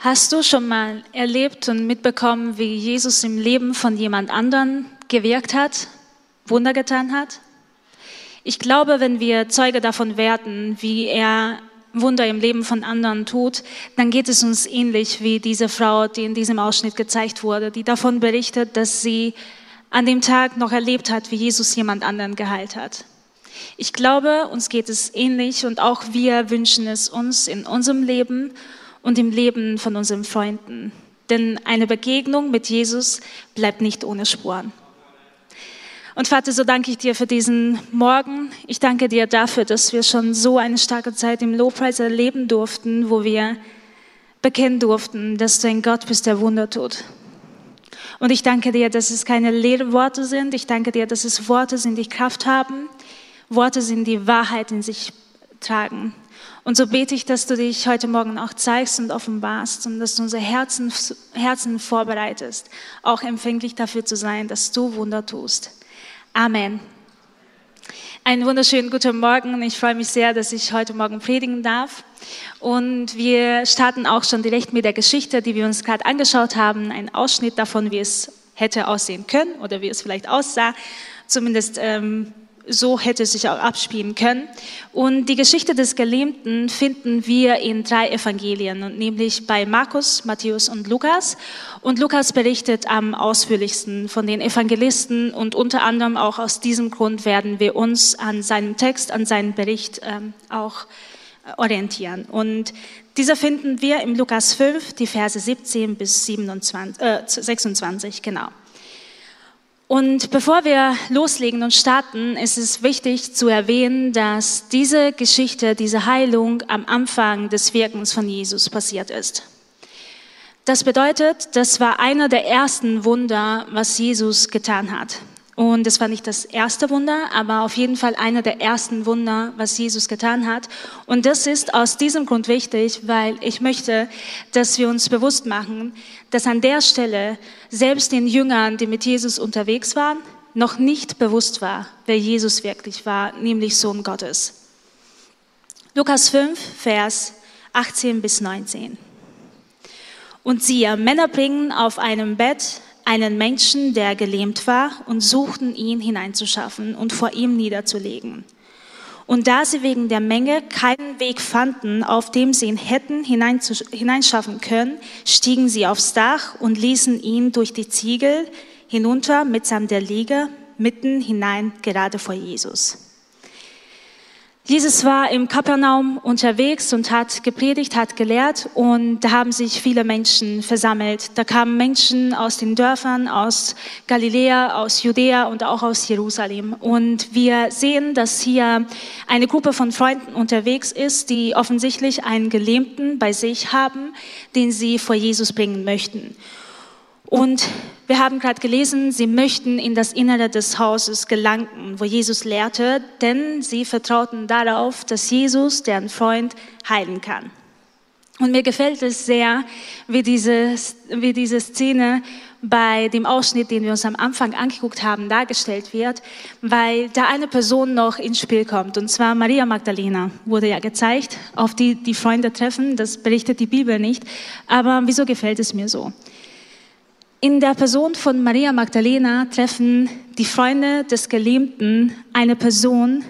Hast du schon mal erlebt und mitbekommen, wie Jesus im Leben von jemand anderen gewirkt hat, Wunder getan hat? Ich glaube, wenn wir Zeuge davon werden, wie er Wunder im Leben von anderen tut, dann geht es uns ähnlich wie diese Frau, die in diesem Ausschnitt gezeigt wurde, die davon berichtet, dass sie an dem Tag noch erlebt hat, wie Jesus jemand anderen geheilt hat. Ich glaube, uns geht es ähnlich und auch wir wünschen es uns in unserem Leben und im Leben von unseren Freunden. Denn eine Begegnung mit Jesus bleibt nicht ohne Spuren. Und Vater, so danke ich dir für diesen Morgen. Ich danke dir dafür, dass wir schon so eine starke Zeit im Lobpreis erleben durften, wo wir bekennen durften, dass du ein Gott bist, der Wunder tut. Und ich danke dir, dass es keine leeren Worte sind. Ich danke dir, dass es Worte sind, die Kraft haben. Worte sind, die Wahrheit in sich tragen. Und so bete ich, dass du dich heute Morgen auch zeigst und offenbarst und dass du unser Herzen, Herzen vorbereitest, auch empfänglich dafür zu sein, dass du Wunder tust. Amen. Einen wunderschönen guten Morgen. Ich freue mich sehr, dass ich heute Morgen predigen darf. Und wir starten auch schon direkt mit der Geschichte, die wir uns gerade angeschaut haben. Ein Ausschnitt davon, wie es hätte aussehen können oder wie es vielleicht aussah. Zumindest ähm, so hätte sich auch abspielen können. Und die Geschichte des Gelähmten finden wir in drei Evangelien, nämlich bei Markus, Matthäus und Lukas. Und Lukas berichtet am ausführlichsten von den Evangelisten und unter anderem auch aus diesem Grund werden wir uns an seinem Text, an seinem Bericht ähm, auch orientieren. Und dieser finden wir im Lukas 5, die Verse 17 bis 27, äh, 26, genau. Und bevor wir loslegen und starten, ist es wichtig zu erwähnen, dass diese Geschichte, diese Heilung am Anfang des Wirkens von Jesus passiert ist. Das bedeutet, das war einer der ersten Wunder, was Jesus getan hat. Und es war nicht das erste Wunder, aber auf jeden Fall einer der ersten Wunder, was Jesus getan hat. Und das ist aus diesem Grund wichtig, weil ich möchte, dass wir uns bewusst machen, dass an der Stelle selbst den Jüngern, die mit Jesus unterwegs waren, noch nicht bewusst war, wer Jesus wirklich war, nämlich Sohn Gottes. Lukas 5, Vers 18 bis 19. Und siehe, Männer bringen auf einem Bett einen Menschen, der gelähmt war, und suchten ihn hineinzuschaffen und vor ihm niederzulegen. Und da sie wegen der Menge keinen Weg fanden, auf dem sie ihn hätten hineinschaffen können, stiegen sie aufs Dach und ließen ihn durch die Ziegel hinunter mitsamt der Liege mitten hinein gerade vor Jesus. Jesus war im Kapernaum unterwegs und hat gepredigt, hat gelehrt und da haben sich viele Menschen versammelt. Da kamen Menschen aus den Dörfern, aus Galiläa, aus Judäa und auch aus Jerusalem. Und wir sehen, dass hier eine Gruppe von Freunden unterwegs ist, die offensichtlich einen Gelähmten bei sich haben, den sie vor Jesus bringen möchten. Und wir haben gerade gelesen, sie möchten in das Innere des Hauses gelangen, wo Jesus lehrte, denn sie vertrauten darauf, dass Jesus, deren Freund, heilen kann. Und mir gefällt es sehr, wie diese, wie diese Szene bei dem Ausschnitt, den wir uns am Anfang angeguckt haben, dargestellt wird, weil da eine Person noch ins Spiel kommt, und zwar Maria Magdalena, wurde ja gezeigt, auf die die Freunde treffen, das berichtet die Bibel nicht, aber wieso gefällt es mir so? In der Person von Maria Magdalena treffen die Freunde des Gelähmten eine Person,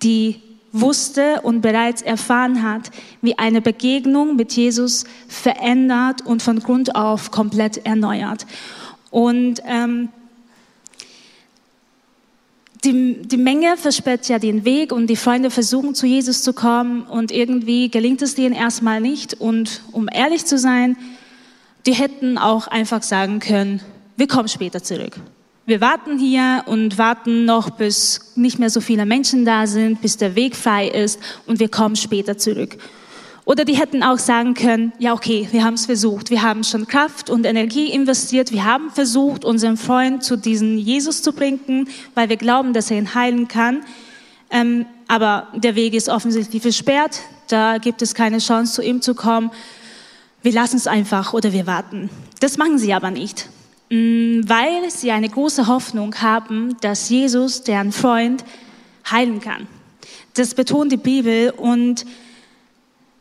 die wusste und bereits erfahren hat, wie eine Begegnung mit Jesus verändert und von Grund auf komplett erneuert. Und ähm, die, die Menge versperrt ja den Weg und die Freunde versuchen zu Jesus zu kommen und irgendwie gelingt es denen erstmal nicht. Und um ehrlich zu sein, die hätten auch einfach sagen können, wir kommen später zurück. Wir warten hier und warten noch, bis nicht mehr so viele Menschen da sind, bis der Weg frei ist und wir kommen später zurück. Oder die hätten auch sagen können, ja okay, wir haben es versucht, wir haben schon Kraft und Energie investiert, wir haben versucht, unseren Freund zu diesem Jesus zu bringen, weil wir glauben, dass er ihn heilen kann. Ähm, aber der Weg ist offensichtlich versperrt, da gibt es keine Chance, zu ihm zu kommen wir lassen es einfach oder wir warten. Das machen sie aber nicht, mm, weil sie eine große Hoffnung haben, dass Jesus, deren Freund, heilen kann. Das betont die Bibel und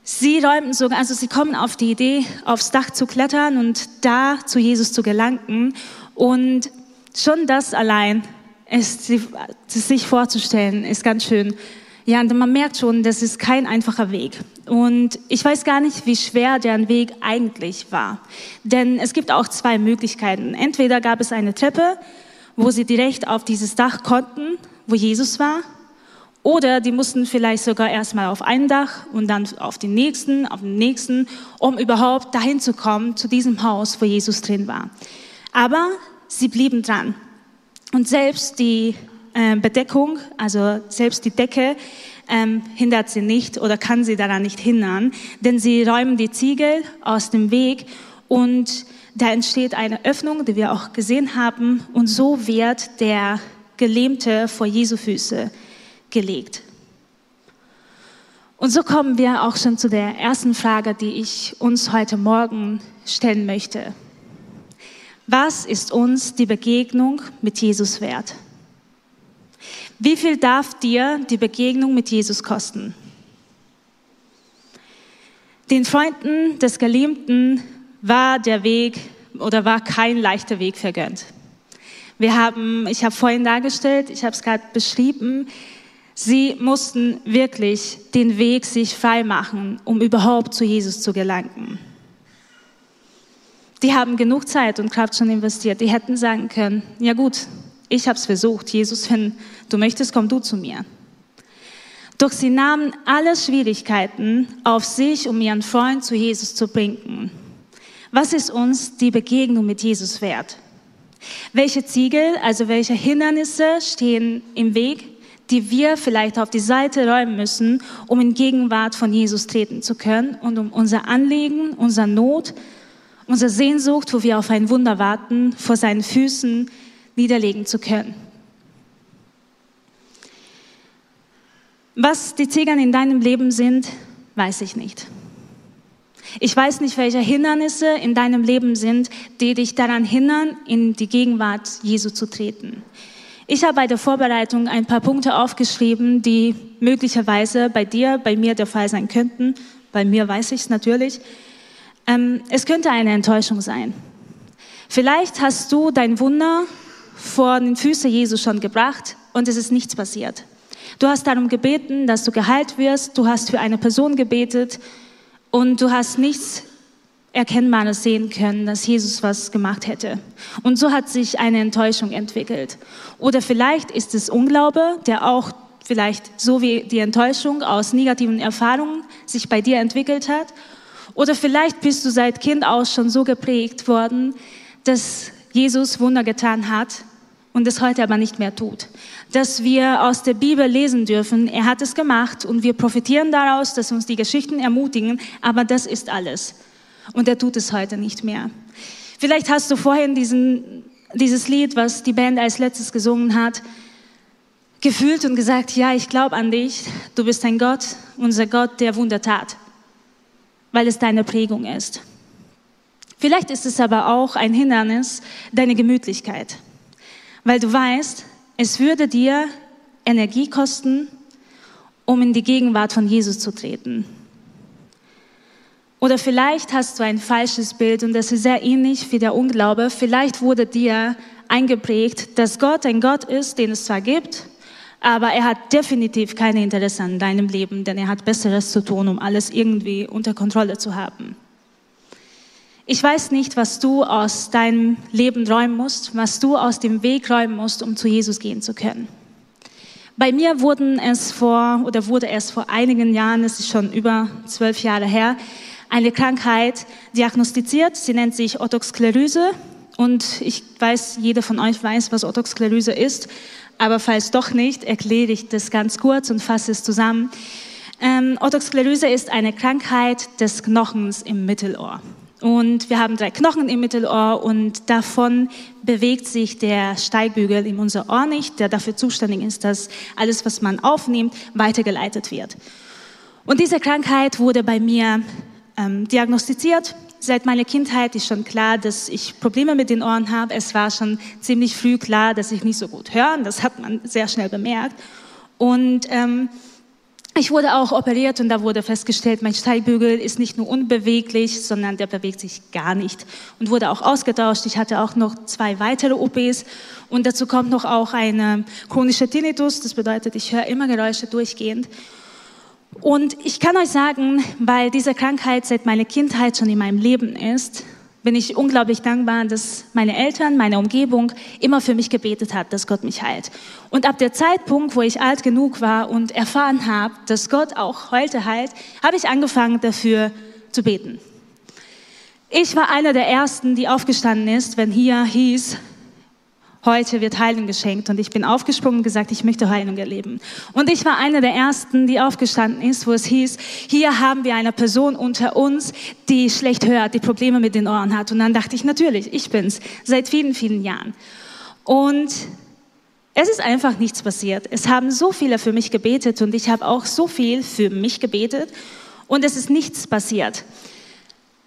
Sie räumten sogar, also sie kommen auf die Idee, aufs Dach zu klettern und da zu Jesus zu gelangen. Und schon das allein ist, sich vorzustellen, ist ganz schön. Ja, und man merkt schon, das ist kein einfacher Weg. Und ich weiß gar nicht, wie schwer deren Weg eigentlich war. Denn es gibt auch zwei Möglichkeiten. Entweder gab es eine Treppe, wo sie direkt auf dieses Dach konnten, wo Jesus war, oder die mussten vielleicht sogar erstmal auf ein Dach und dann auf den nächsten, auf den nächsten, um überhaupt dahin zu kommen, zu diesem Haus, wo Jesus drin war. Aber sie blieben dran. Und selbst die Bedeckung, also selbst die Decke, ähm, hindert sie nicht oder kann sie daran nicht hindern, denn sie räumen die Ziegel aus dem Weg und da entsteht eine Öffnung, die wir auch gesehen haben, und so wird der Gelähmte vor Jesu Füße gelegt. Und so kommen wir auch schon zu der ersten Frage, die ich uns heute Morgen stellen möchte. Was ist uns die Begegnung mit Jesus wert? Wie viel darf dir die Begegnung mit Jesus kosten? Den Freunden des Geliebten war der Weg oder war kein leichter Weg vergönnt. Wir haben, ich habe vorhin dargestellt, ich habe es gerade beschrieben, Sie mussten wirklich den Weg sich frei machen, um überhaupt zu Jesus zu gelangen. Die haben genug Zeit und Kraft schon investiert. Die hätten sagen können, ja gut, ich habe es versucht. Jesus, wenn du möchtest, komm du zu mir. Doch sie nahmen alle Schwierigkeiten auf sich, um ihren Freund zu Jesus zu bringen. Was ist uns die Begegnung mit Jesus wert? Welche Ziegel, also welche Hindernisse stehen im Weg? die wir vielleicht auf die Seite räumen müssen, um in Gegenwart von Jesus treten zu können und um unser Anliegen, unser Not, unsere Sehnsucht, wo wir auf ein Wunder warten, vor seinen Füßen niederlegen zu können. Was die Ziegern in deinem Leben sind, weiß ich nicht. Ich weiß nicht, welche Hindernisse in deinem Leben sind, die dich daran hindern, in die Gegenwart Jesu zu treten. Ich habe bei der Vorbereitung ein paar Punkte aufgeschrieben, die möglicherweise bei dir, bei mir der Fall sein könnten. Bei mir weiß ich es natürlich. Ähm, es könnte eine Enttäuschung sein. Vielleicht hast du dein Wunder vor den Füßen Jesu schon gebracht und es ist nichts passiert. Du hast darum gebeten, dass du geheilt wirst. Du hast für eine Person gebetet und du hast nichts Erkennbares sehen können, dass Jesus was gemacht hätte. Und so hat sich eine Enttäuschung entwickelt. Oder vielleicht ist es Unglaube, der auch vielleicht so wie die Enttäuschung aus negativen Erfahrungen sich bei dir entwickelt hat. Oder vielleicht bist du seit Kind aus schon so geprägt worden, dass Jesus Wunder getan hat und es heute aber nicht mehr tut. Dass wir aus der Bibel lesen dürfen, er hat es gemacht und wir profitieren daraus, dass uns die Geschichten ermutigen, aber das ist alles. Und er tut es heute nicht mehr. Vielleicht hast du vorhin diesen, dieses Lied, was die Band als letztes gesungen hat, gefühlt und gesagt, ja, ich glaube an dich, du bist ein Gott, unser Gott, der Wunder tat, weil es deine Prägung ist. Vielleicht ist es aber auch ein Hindernis, deine Gemütlichkeit, weil du weißt, es würde dir Energie kosten, um in die Gegenwart von Jesus zu treten. Oder vielleicht hast du ein falsches Bild und das ist sehr ähnlich wie der Unglaube. Vielleicht wurde dir eingeprägt, dass Gott ein Gott ist, den es zwar gibt, aber er hat definitiv keine Interesse an deinem Leben, denn er hat Besseres zu tun, um alles irgendwie unter Kontrolle zu haben. Ich weiß nicht, was du aus deinem Leben räumen musst, was du aus dem Weg räumen musst, um zu Jesus gehen zu können. Bei mir wurden es vor, oder wurde es vor einigen Jahren, es ist schon über zwölf Jahre her, eine Krankheit diagnostiziert. Sie nennt sich Otosklerose. Und ich weiß, jeder von euch weiß, was Otosklerose ist. Aber falls doch nicht, erkläre ich das ganz kurz und fasse es zusammen. Ähm, Otosklerose ist eine Krankheit des Knochens im Mittelohr. Und wir haben drei Knochen im Mittelohr und davon bewegt sich der Steigbügel in unser Ohr nicht, der dafür zuständig ist, dass alles, was man aufnimmt, weitergeleitet wird. Und diese Krankheit wurde bei mir ähm, diagnostiziert. Seit meiner Kindheit ist schon klar, dass ich Probleme mit den Ohren habe. Es war schon ziemlich früh klar, dass ich nicht so gut höre. Das hat man sehr schnell bemerkt. Und ähm, ich wurde auch operiert und da wurde festgestellt, mein Steigbügel ist nicht nur unbeweglich, sondern der bewegt sich gar nicht und wurde auch ausgetauscht. Ich hatte auch noch zwei weitere OPs und dazu kommt noch auch eine chronische Tinnitus. Das bedeutet, ich höre immer Geräusche durchgehend. Und ich kann euch sagen, weil diese Krankheit seit meiner Kindheit schon in meinem Leben ist, bin ich unglaublich dankbar, dass meine Eltern, meine Umgebung immer für mich gebetet hat, dass Gott mich heilt. Und ab der Zeitpunkt, wo ich alt genug war und erfahren habe, dass Gott auch heute heilt, habe ich angefangen dafür zu beten. Ich war einer der ersten, die aufgestanden ist, wenn hier hieß, heute wird Heilung geschenkt. Und ich bin aufgesprungen und gesagt, ich möchte Heilung erleben. Und ich war einer der ersten, die aufgestanden ist, wo es hieß, hier haben wir eine Person unter uns, die schlecht hört, die Probleme mit den Ohren hat. Und dann dachte ich, natürlich, ich bin's, seit vielen, vielen Jahren. Und es ist einfach nichts passiert. Es haben so viele für mich gebetet und ich habe auch so viel für mich gebetet und es ist nichts passiert.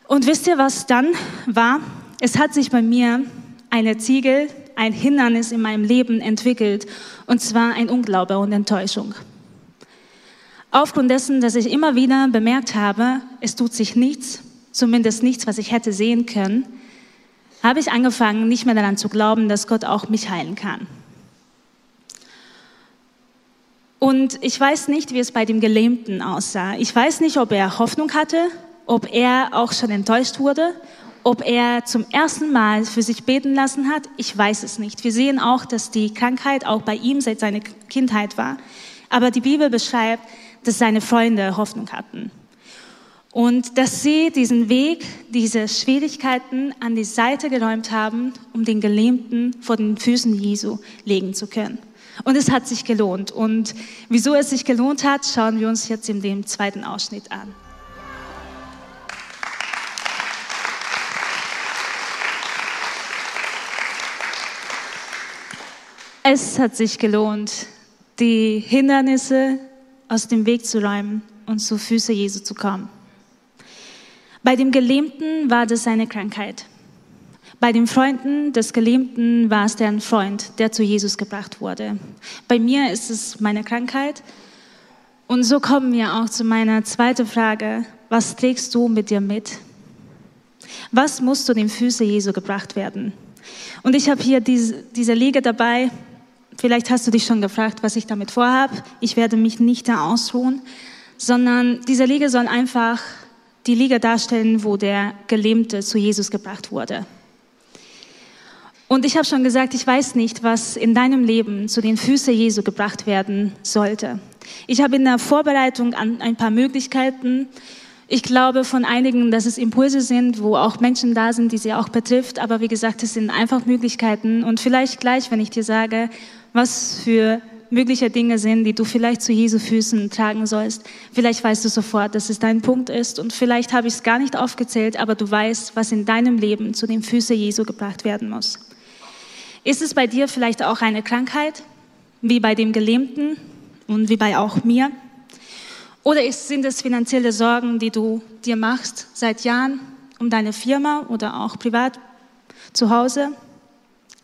Und wisst ihr, was dann war? Es hat sich bei mir eine Ziegel ein Hindernis in meinem Leben entwickelt, und zwar ein Unglaube und Enttäuschung. Aufgrund dessen, dass ich immer wieder bemerkt habe, es tut sich nichts, zumindest nichts, was ich hätte sehen können, habe ich angefangen, nicht mehr daran zu glauben, dass Gott auch mich heilen kann. Und ich weiß nicht, wie es bei dem Gelähmten aussah. Ich weiß nicht, ob er Hoffnung hatte, ob er auch schon enttäuscht wurde ob er zum ersten Mal für sich beten lassen hat, ich weiß es nicht. Wir sehen auch, dass die Krankheit auch bei ihm seit seiner Kindheit war. Aber die Bibel beschreibt, dass seine Freunde Hoffnung hatten. Und dass sie diesen Weg, diese Schwierigkeiten an die Seite geräumt haben, um den Gelähmten vor den Füßen Jesu legen zu können. Und es hat sich gelohnt. Und wieso es sich gelohnt hat, schauen wir uns jetzt in dem zweiten Ausschnitt an. Es hat sich gelohnt, die Hindernisse aus dem Weg zu räumen und zu Füße Jesu zu kommen. Bei dem Gelähmten war das seine Krankheit. Bei den Freunden des Gelähmten war es deren Freund, der zu Jesus gebracht wurde. Bei mir ist es meine Krankheit. Und so kommen wir auch zu meiner zweiten Frage. Was trägst du mit dir mit? Was muss zu den Füßen Jesu gebracht werden? Und ich habe hier diese, diese Liege dabei. Vielleicht hast du dich schon gefragt, was ich damit vorhabe. Ich werde mich nicht da ausruhen, sondern diese Liege soll einfach die Liege darstellen, wo der Gelähmte zu Jesus gebracht wurde. Und ich habe schon gesagt, ich weiß nicht, was in deinem Leben zu den Füßen Jesu gebracht werden sollte. Ich habe in der Vorbereitung an ein paar Möglichkeiten ich glaube von einigen, dass es Impulse sind, wo auch Menschen da sind, die sie auch betrifft. Aber wie gesagt, es sind einfach Möglichkeiten. Und vielleicht gleich, wenn ich dir sage, was für mögliche Dinge sind, die du vielleicht zu Jesu Füßen tragen sollst. Vielleicht weißt du sofort, dass es dein Punkt ist und vielleicht habe ich es gar nicht aufgezählt, aber du weißt, was in deinem Leben zu den Füßen Jesu gebracht werden muss. Ist es bei dir vielleicht auch eine Krankheit, wie bei dem Gelähmten und wie bei auch mir? Oder sind es finanzielle Sorgen, die du dir machst seit Jahren um deine Firma oder auch privat zu Hause?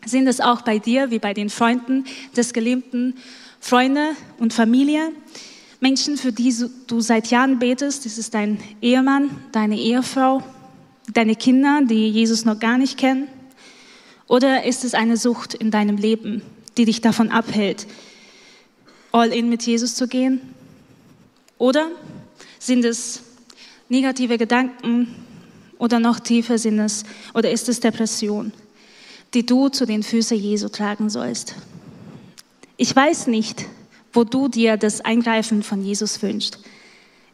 Sind es auch bei dir, wie bei den Freunden des geliebten Freunde und Familie? Menschen, für die du seit Jahren betest, ist dein Ehemann, deine Ehefrau, deine Kinder, die Jesus noch gar nicht kennen? Oder ist es eine Sucht in deinem Leben, die dich davon abhält, all in mit Jesus zu gehen? Oder sind es negative Gedanken oder noch tiefer sind es oder ist es Depression, die du zu den Füßen Jesu tragen sollst? Ich weiß nicht, wo du dir das Eingreifen von Jesus wünschst.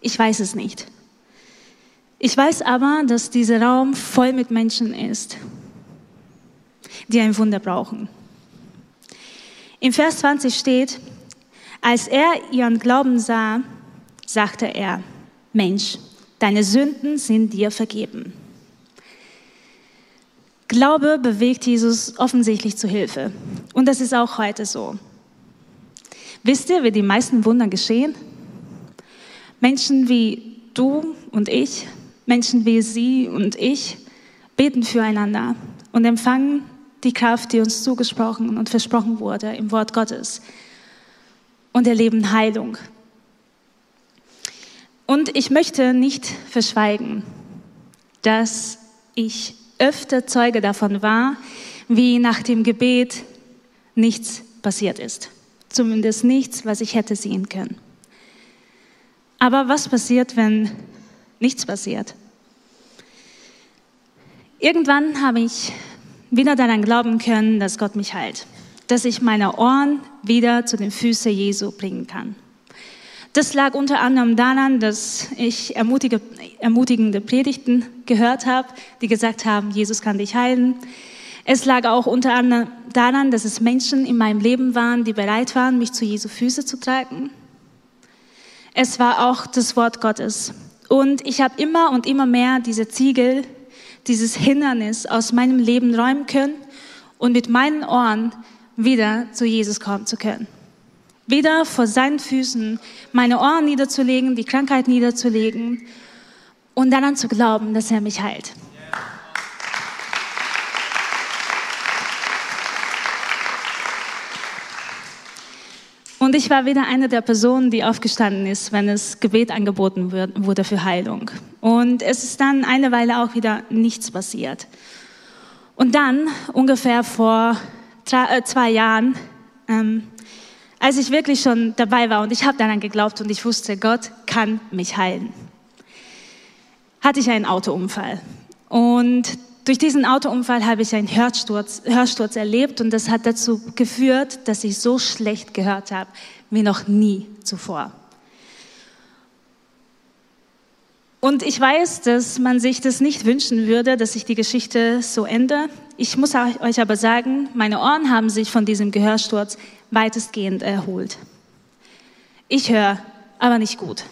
Ich weiß es nicht. Ich weiß aber, dass dieser Raum voll mit Menschen ist, die ein Wunder brauchen. Im Vers 20 steht, als er ihren Glauben sah, sagte er, Mensch, deine Sünden sind dir vergeben. Glaube bewegt Jesus offensichtlich zu Hilfe. Und das ist auch heute so. Wisst ihr, wie die meisten Wunder geschehen? Menschen wie du und ich, Menschen wie sie und ich beten füreinander und empfangen die Kraft, die uns zugesprochen und versprochen wurde im Wort Gottes und erleben Heilung, Und ich möchte nicht verschweigen, dass ich öfter Zeuge davon war, wie nach dem Gebet nichts passiert ist. Zumindest nichts, was ich hätte sehen können. Aber was passiert, wenn nichts passiert? Irgendwann habe ich wieder daran glauben können, dass Gott mich heilt, dass ich meine Ohren wieder zu den Füßen Jesu bringen kann. Das lag unter anderem daran, dass ich ermutigende Predigten gehört habe, die gesagt haben, Jesus kann dich heilen. Es lag auch unter anderem daran, dass es Menschen in meinem Leben waren, die bereit waren, mich zu Jesu Füße zu tragen. Es war auch das Wort Gottes. Und ich habe immer und immer mehr diese Ziegel, dieses Hindernis aus meinem Leben räumen können und mit meinen Ohren wieder zu Jesus kommen zu können wieder vor seinen Füßen meine Ohren niederzulegen, die Krankheit niederzulegen und daran zu glauben, dass er mich heilt. Und ich war wieder eine der Personen, die aufgestanden ist, wenn es Gebet angeboten wurde für Heilung. Und es ist dann eine Weile auch wieder nichts passiert. Und dann, ungefähr vor äh, zwei Jahren, ähm, als ich wirklich schon dabei war und ich habe daran geglaubt und ich wusste, Gott kann mich heilen, hatte ich einen Autounfall. Und durch diesen Autounfall habe ich einen Hörsturz, Hörsturz erlebt und das hat dazu geführt, dass ich so schlecht gehört habe wie noch nie zuvor. Und ich weiß, dass man sich das nicht wünschen würde, dass sich die Geschichte so ende. Ich muss euch aber sagen, meine Ohren haben sich von diesem Gehörsturz weitestgehend erholt. Ich höre, aber nicht gut.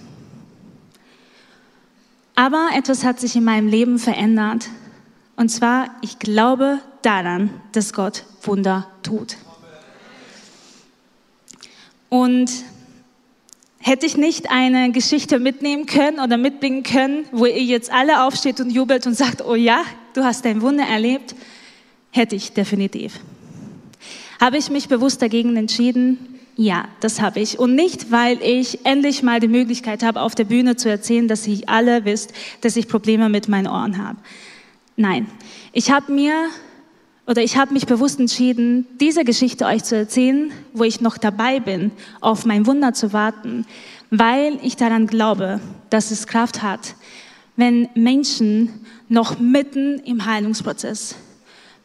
Aber etwas hat sich in meinem Leben verändert. Und zwar, ich glaube daran, dass Gott Wunder tut. Und hätte ich nicht eine Geschichte mitnehmen können oder mitbringen können, wo ihr jetzt alle aufsteht und jubelt und sagt, oh ja, du hast ein Wunder erlebt, hätte ich definitiv. Habe ich mich bewusst dagegen entschieden? Ja, das habe ich. Und nicht, weil ich endlich mal die Möglichkeit habe, auf der Bühne zu erzählen, dass ihr alle wisst, dass ich Probleme mit meinen Ohren habe. Nein, ich habe mir oder ich habe mich bewusst entschieden, diese Geschichte euch zu erzählen, wo ich noch dabei bin, auf mein Wunder zu warten, weil ich daran glaube, dass es Kraft hat, wenn Menschen noch mitten im Heilungsprozess,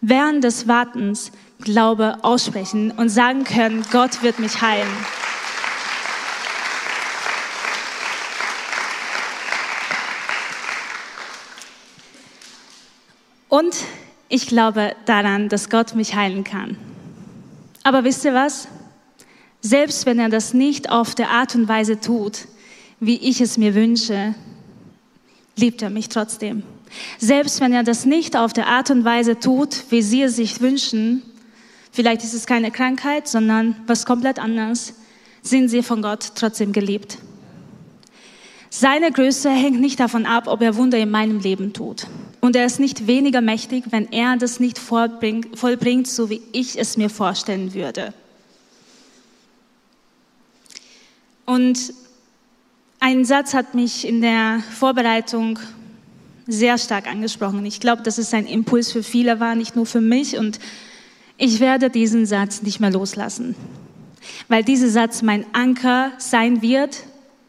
während des Wartens Glaube aussprechen und sagen können, Gott wird mich heilen. Und ich glaube daran, dass Gott mich heilen kann. Aber wisst ihr was? Selbst wenn er das nicht auf der Art und Weise tut, wie ich es mir wünsche, liebt er mich trotzdem. Selbst wenn er das nicht auf der Art und Weise tut, wie sie es sich wünschen, Vielleicht ist es keine Krankheit, sondern was komplett anderes. Sind sie von Gott trotzdem geliebt. Seine Größe hängt nicht davon ab, ob er Wunder in meinem Leben tut. Und er ist nicht weniger mächtig, wenn er das nicht vollbringt, so wie ich es mir vorstellen würde. Und ein Satz hat mich in der Vorbereitung sehr stark angesprochen. Ich glaube, dass es ein Impuls für viele war, nicht nur für mich. Und ich werde diesen Satz nicht mehr loslassen, weil dieser Satz mein Anker sein wird,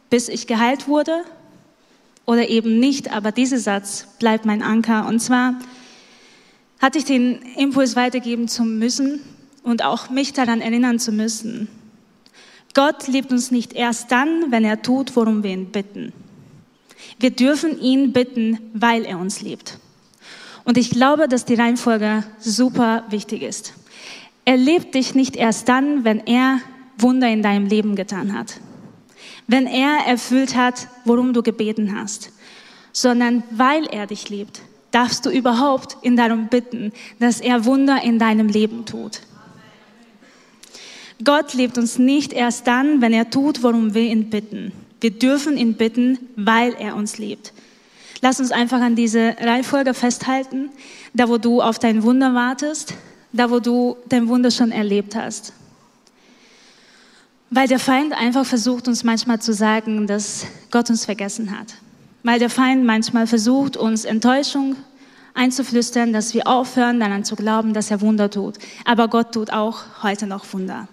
bis ich geheilt wurde oder eben nicht, aber dieser Satz bleibt mein Anker. Und zwar hatte ich den Impuls weitergeben zu müssen und auch mich daran erinnern zu müssen. Gott liebt uns nicht erst dann, wenn er tut, worum wir ihn bitten. Wir dürfen ihn bitten, weil er uns liebt. Und ich glaube, dass die Reihenfolge super wichtig ist. Er liebt dich nicht erst dann, wenn er Wunder in deinem Leben getan hat. Wenn er erfüllt hat, worum du gebeten hast. Sondern weil er dich liebt, darfst du überhaupt ihn darum bitten, dass er Wunder in deinem Leben tut. Gott liebt uns nicht erst dann, wenn er tut, worum wir ihn bitten. Wir dürfen ihn bitten, weil er uns liebt. Lass uns einfach an diese Reihenfolge festhalten, da wo du auf dein Wunder wartest, da wo du dein Wunder schon erlebt hast. Weil der Feind einfach versucht, uns manchmal zu sagen, dass Gott uns vergessen hat. Weil der Feind manchmal versucht, uns Enttäuschung einzuflüstern, dass wir aufhören, daran zu glauben, dass er Wunder tut. Aber Gott tut auch heute noch Wunder.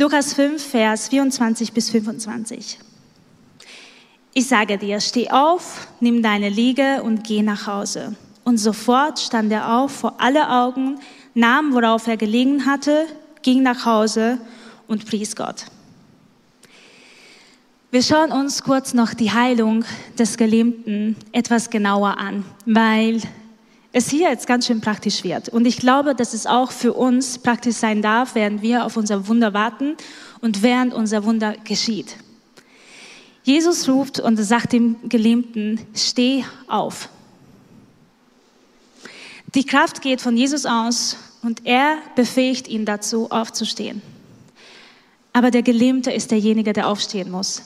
Lukas 5, Vers 24 bis 25. Ich sage dir, steh auf, nimm deine Liege und geh nach Hause. Und sofort stand er auf vor alle Augen, nahm, worauf er gelegen hatte, ging nach Hause und pries Gott. Wir schauen uns kurz noch die Heilung des Gelähmten etwas genauer an, weil es hier jetzt ganz schön praktisch wird. Und ich glaube, dass es auch für uns praktisch sein darf, während wir auf unser Wunder warten und während unser Wunder geschieht. Jesus ruft und sagt dem Gelähmten, steh auf. Die Kraft geht von Jesus aus und er befähigt ihn dazu, aufzustehen. Aber der Gelähmte ist derjenige, der aufstehen muss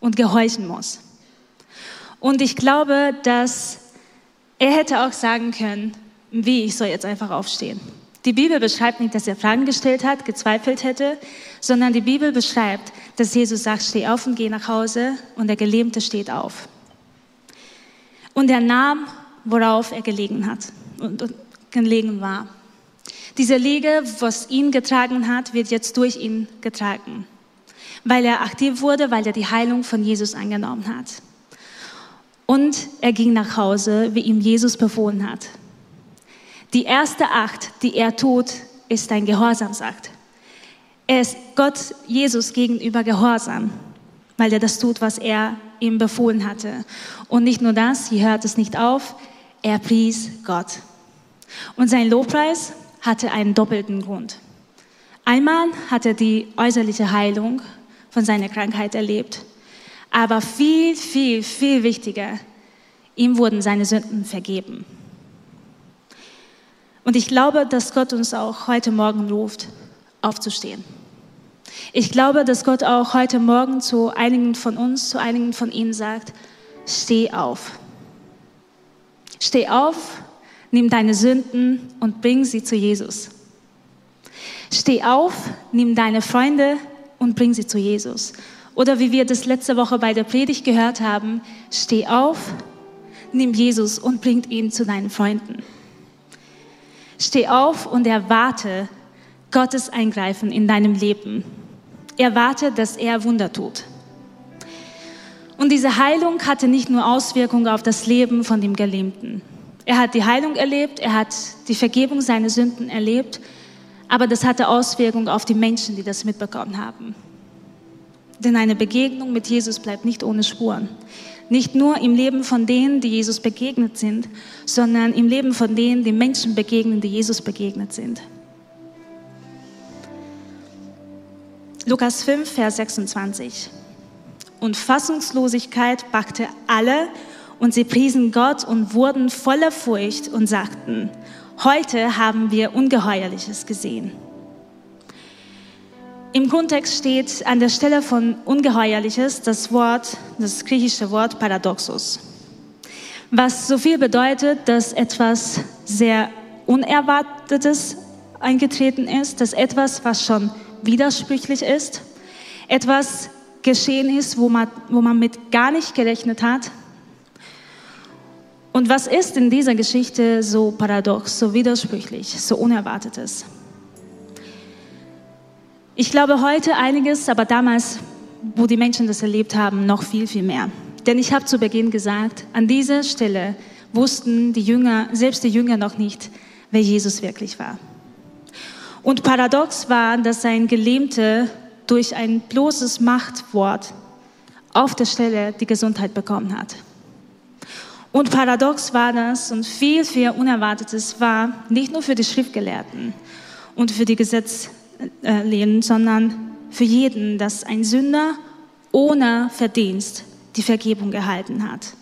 und gehorchen muss. Und ich glaube, dass er hätte auch sagen können, wie, ich soll jetzt einfach aufstehen. Die Bibel beschreibt nicht, dass er Fragen gestellt hat, gezweifelt hätte, sondern die Bibel beschreibt, dass Jesus sagt, steh auf und geh nach Hause und der Gelähmte steht auf. Und er nahm, worauf er gelegen hat und, und gelegen war. Diese Liege, was ihn getragen hat, wird jetzt durch ihn getragen, weil er aktiv wurde, weil er die Heilung von Jesus angenommen hat. Und er ging nach Hause, wie ihm Jesus befohlen hat. Die erste Akt, die er tut, ist ein Gehorsamsakt. Er ist Gott, Jesus gegenüber gehorsam, weil er das tut, was er ihm befohlen hatte. Und nicht nur das, hier hört es nicht auf, er pries Gott. Und sein Lobpreis hatte einen doppelten Grund. Einmal hat er die äußerliche Heilung von seiner Krankheit erlebt, aber viel, viel, viel wichtiger, ihm wurden seine Sünden vergeben. Und ich glaube, dass Gott uns auch heute Morgen ruft, aufzustehen. Ich glaube, dass Gott auch heute Morgen zu einigen von uns, zu einigen von Ihnen sagt, steh auf. Steh auf nimm deine Sünden und bring sie zu Jesus. Steh auf, nimm deine Freunde und bring sie zu Jesus. Oder wie wir das letzte Woche bei der Predigt gehört haben, steh auf, nimm Jesus und bring ihn zu deinen Freunden. Steh auf und erwarte Gottes Eingreifen in deinem Leben. Erwarte, dass er Wunder tut. Und diese Heilung hatte nicht nur Auswirkungen auf das Leben von dem Gelähmten. Er hat die Heilung erlebt, er hat die Vergebung seiner Sünden erlebt, aber das hatte Auswirkungen auf die Menschen, die das mitbekommen haben. Denn eine Begegnung mit Jesus bleibt nicht ohne Spuren. Nicht nur im Leben von denen, die Jesus begegnet sind, sondern im Leben von denen, die Menschen begegnen, die Jesus begegnet sind. Lukas 5, Vers 26. Und Fassungslosigkeit packte alle, und sie priesen Gott und wurden voller Furcht und sagten, heute haben wir Ungeheuerliches gesehen. Im Kontext steht an der Stelle von Ungeheuerliches das Wort, das griechische Wort Paradoxus, was so viel bedeutet, dass etwas sehr Unerwartetes eingetreten ist, dass etwas, was schon widersprüchlich ist, etwas geschehen ist, wo man, wo man mit gar nicht gerechnet hat, und was ist in dieser Geschichte so paradox, so widersprüchlich, so unerwartetes? Ich glaube heute einiges, aber damals, wo die Menschen das erlebt haben, noch viel, viel mehr. Denn ich habe zu Beginn gesagt, an dieser Stelle wussten die Jünger, selbst die Jünger noch nicht, wer Jesus wirklich war. Und paradox war, dass sein Gelähmte durch ein bloßes Machtwort auf der Stelle die Gesundheit bekommen hat. Und paradox war das und viel, viel Unerwartetes war nicht nur für die Schriftgelehrten und für die Gesetzlehnen, sondern für jeden, dass ein Sünder ohne Verdienst die Vergebung erhalten hat.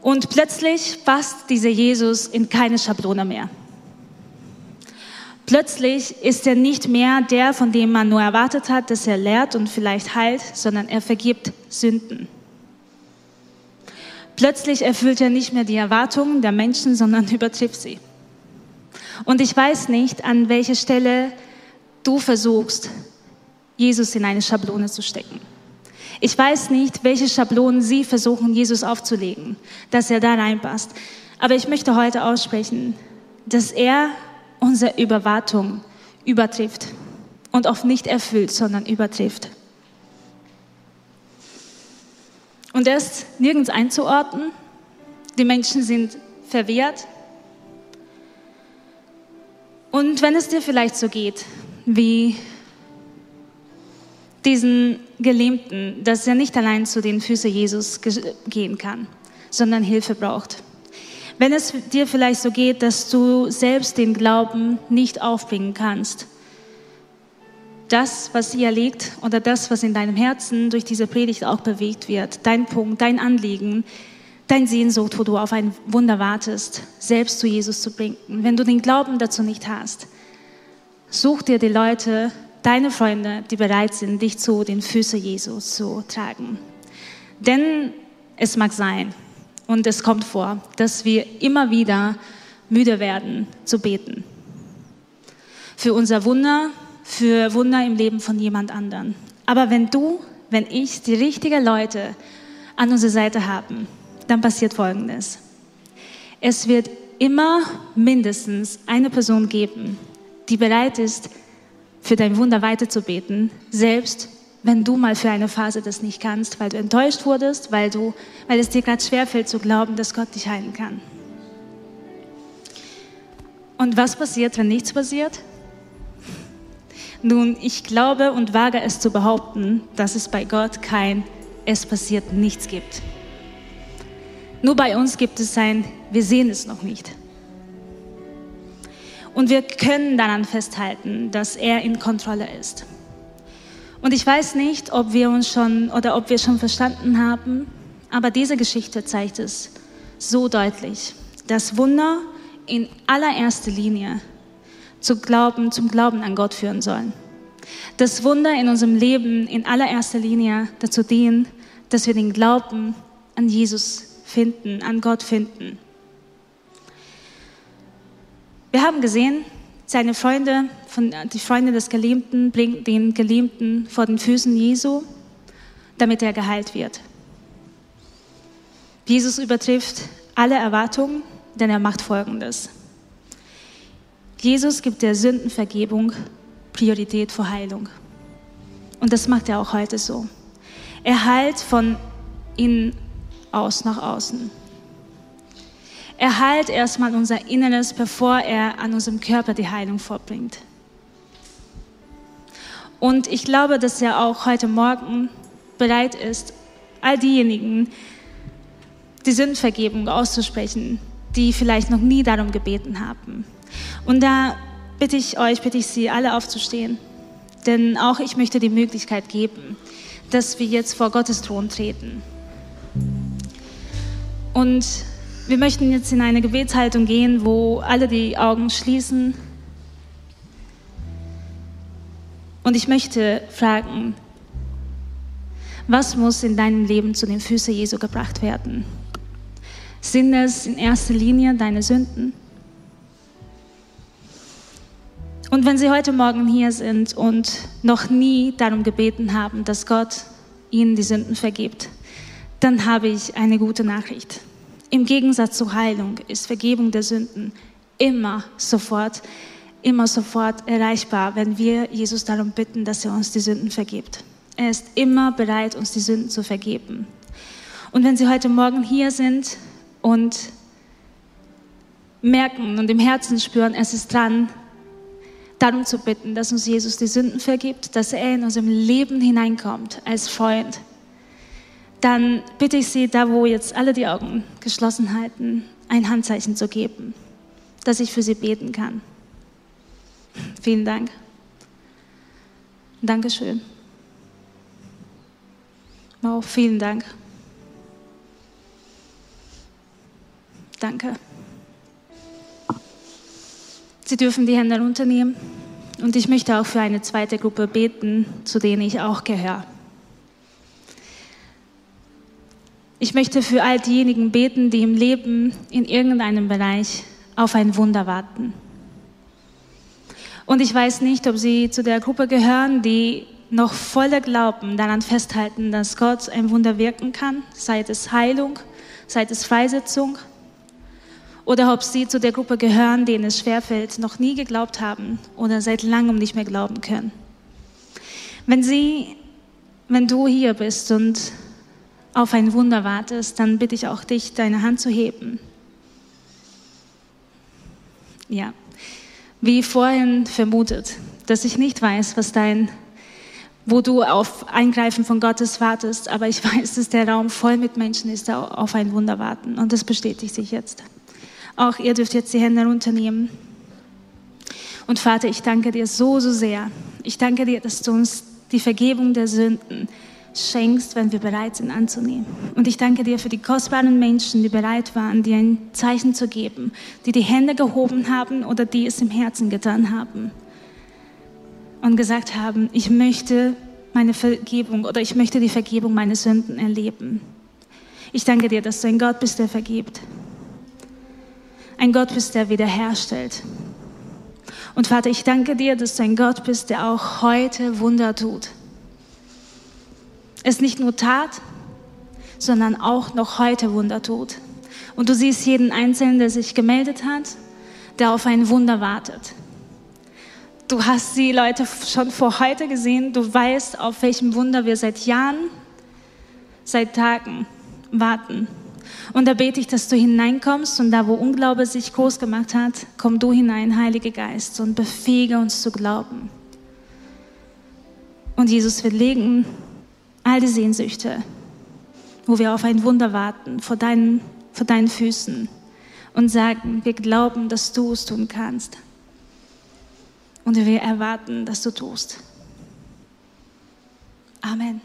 Und plötzlich passt dieser Jesus in keine Schablone mehr. Plötzlich ist er nicht mehr der, von dem man nur erwartet hat, dass er lehrt und vielleicht heilt, sondern er vergibt Sünden. Plötzlich erfüllt er nicht mehr die Erwartungen der Menschen, sondern übertrifft sie. Und ich weiß nicht, an welcher Stelle du versuchst, Jesus in eine Schablone zu stecken. Ich weiß nicht, welche Schablonen Sie versuchen, Jesus aufzulegen, dass er da reinpasst. Aber ich möchte heute aussprechen, dass er unsere Überwartung übertrifft und oft nicht erfüllt, sondern übertrifft. Und er ist nirgends einzuordnen. Die Menschen sind verwirrt. Und wenn es dir vielleicht so geht, wie diesen Gelähmten, dass er nicht allein zu den Füßen Jesus gehen kann, sondern Hilfe braucht. Wenn es dir vielleicht so geht, dass du selbst den Glauben nicht aufbringen kannst, das, was hier liegt oder das, was in deinem Herzen durch diese Predigt auch bewegt wird, dein Punkt, dein Anliegen, dein Sehnsucht, wo du auf ein Wunder wartest, selbst zu Jesus zu bringen. Wenn du den Glauben dazu nicht hast, such dir die Leute, deine Freunde, die bereit sind, dich zu den Füßen Jesus zu tragen. Denn es mag sein, und es kommt vor, dass wir immer wieder müde werden zu beten. Für unser Wunder, für Wunder im Leben von jemand anderen. Aber wenn du, wenn ich die richtigen Leute an unserer Seite haben, dann passiert Folgendes. Es wird immer mindestens eine Person geben, die bereit ist, für dein Wunder weiterzubeten, selbst wenn du mal für eine Phase das nicht kannst, weil du enttäuscht wurdest, weil, du, weil es dir gerade schwerfällt zu glauben, dass Gott dich heilen kann. Und was passiert, wenn nichts passiert? Nun, ich glaube und wage es zu behaupten, dass es bei Gott kein Es passiert nichts gibt. Nur bei uns gibt es ein Wir sehen es noch nicht. Und wir können daran festhalten, dass er in Kontrolle ist. Und ich weiß nicht, ob wir uns schon oder ob wir schon verstanden haben, aber diese Geschichte zeigt es so deutlich, dass Wunder in allererster Linie zu Glauben, zum Glauben an Gott führen sollen. Dass Wunder in unserem Leben in allererster Linie dazu dienen, dass wir den Glauben an Jesus finden, an Gott finden. Wir haben gesehen, seine Freunde, von, die Freunde des Gelähmten bringen den Gelähmten vor den Füßen Jesu, damit er geheilt wird. Jesus übertrifft alle Erwartungen, denn er macht Folgendes. Jesus gibt der Sündenvergebung Priorität vor Heilung. Und das macht er auch heute so. Er heilt von innen aus nach außen. Er heilt erstmal unser Inneres, bevor er an unserem Körper die Heilung vorbringt. Und ich glaube, dass er auch heute Morgen bereit ist, all diejenigen die Sündvergebung auszusprechen, die vielleicht noch nie darum gebeten haben. Und da bitte ich euch, bitte ich Sie alle aufzustehen. Denn auch ich möchte die Möglichkeit geben, dass wir jetzt vor Gottes Thron treten. Und wir möchten jetzt in eine Gebetshaltung gehen, wo alle die Augen schließen. Und ich möchte fragen, was muss in deinem Leben zu den Füßen Jesu gebracht werden? Sind es in erster Linie deine Sünden? Und wenn Sie heute Morgen hier sind und noch nie darum gebeten haben, dass Gott Ihnen die Sünden vergibt, dann habe ich eine gute Nachricht. Im Gegensatz zur Heilung ist Vergebung der Sünden immer sofort, immer sofort erreichbar, wenn wir Jesus darum bitten, dass er uns die Sünden vergibt. Er ist immer bereit, uns die Sünden zu vergeben. Und wenn Sie heute Morgen hier sind und merken und im Herzen spüren, es ist dran, darum zu bitten, dass uns Jesus die Sünden vergibt, dass er in unserem Leben hineinkommt als Freund, dann bitte ich Sie, da wo jetzt alle die Augen geschlossen halten, ein Handzeichen zu geben, dass ich für Sie beten kann. Vielen Dank. Dankeschön. Wow, vielen Dank. Danke. Sie dürfen die Hände runternehmen und ich möchte auch für eine zweite Gruppe beten, zu denen ich auch gehöre. Ich möchte für all diejenigen beten, die im Leben in irgendeinem Bereich auf ein Wunder warten. Und ich weiß nicht, ob Sie zu der Gruppe gehören, die noch voller Glauben daran festhalten, dass Gott ein Wunder wirken kann, sei es Heilung, sei es Freisetzung, oder ob Sie zu der Gruppe gehören, denen es schwerfällt, noch nie geglaubt haben oder seit langem nicht mehr glauben können. Wenn Sie, wenn du hier bist und auf ein Wunder wartest, dann bitte ich auch dich, deine Hand zu heben. Ja, wie vorhin vermutet, dass ich nicht weiß, was dein, wo du auf Eingreifen von Gottes wartest, aber ich weiß, dass der Raum voll mit Menschen ist, die auf ein Wunder warten. Und das bestätigt sich jetzt. Auch ihr dürft jetzt die Hände runternehmen. Und Vater, ich danke dir so, so sehr. Ich danke dir, dass du uns die Vergebung der Sünden schenkst, wenn wir bereit sind anzunehmen. Und ich danke dir für die kostbaren Menschen, die bereit waren, dir ein Zeichen zu geben, die die Hände gehoben haben oder die es im Herzen getan haben und gesagt haben, ich möchte meine Vergebung oder ich möchte die Vergebung meiner Sünden erleben. Ich danke dir, dass du ein Gott bist, der vergibt. Ein Gott bist, der wiederherstellt. Und Vater, ich danke dir, dass du ein Gott bist, der auch heute Wunder tut es nicht nur tat, sondern auch noch heute Wunder tut. Und du siehst jeden Einzelnen, der sich gemeldet hat, der auf ein Wunder wartet. Du hast die Leute schon vor heute gesehen. Du weißt, auf welchem Wunder wir seit Jahren, seit Tagen warten. Und da bete ich, dass du hineinkommst und da, wo Unglaube sich groß gemacht hat, komm du hinein, Heiliger Geist, und befähige uns zu glauben. Und Jesus, wir legen all die Sehnsüchte, wo wir auf ein Wunder warten, vor deinen, vor deinen Füßen und sagen, wir glauben, dass du es tun kannst. Und wir erwarten, dass du tust. Amen.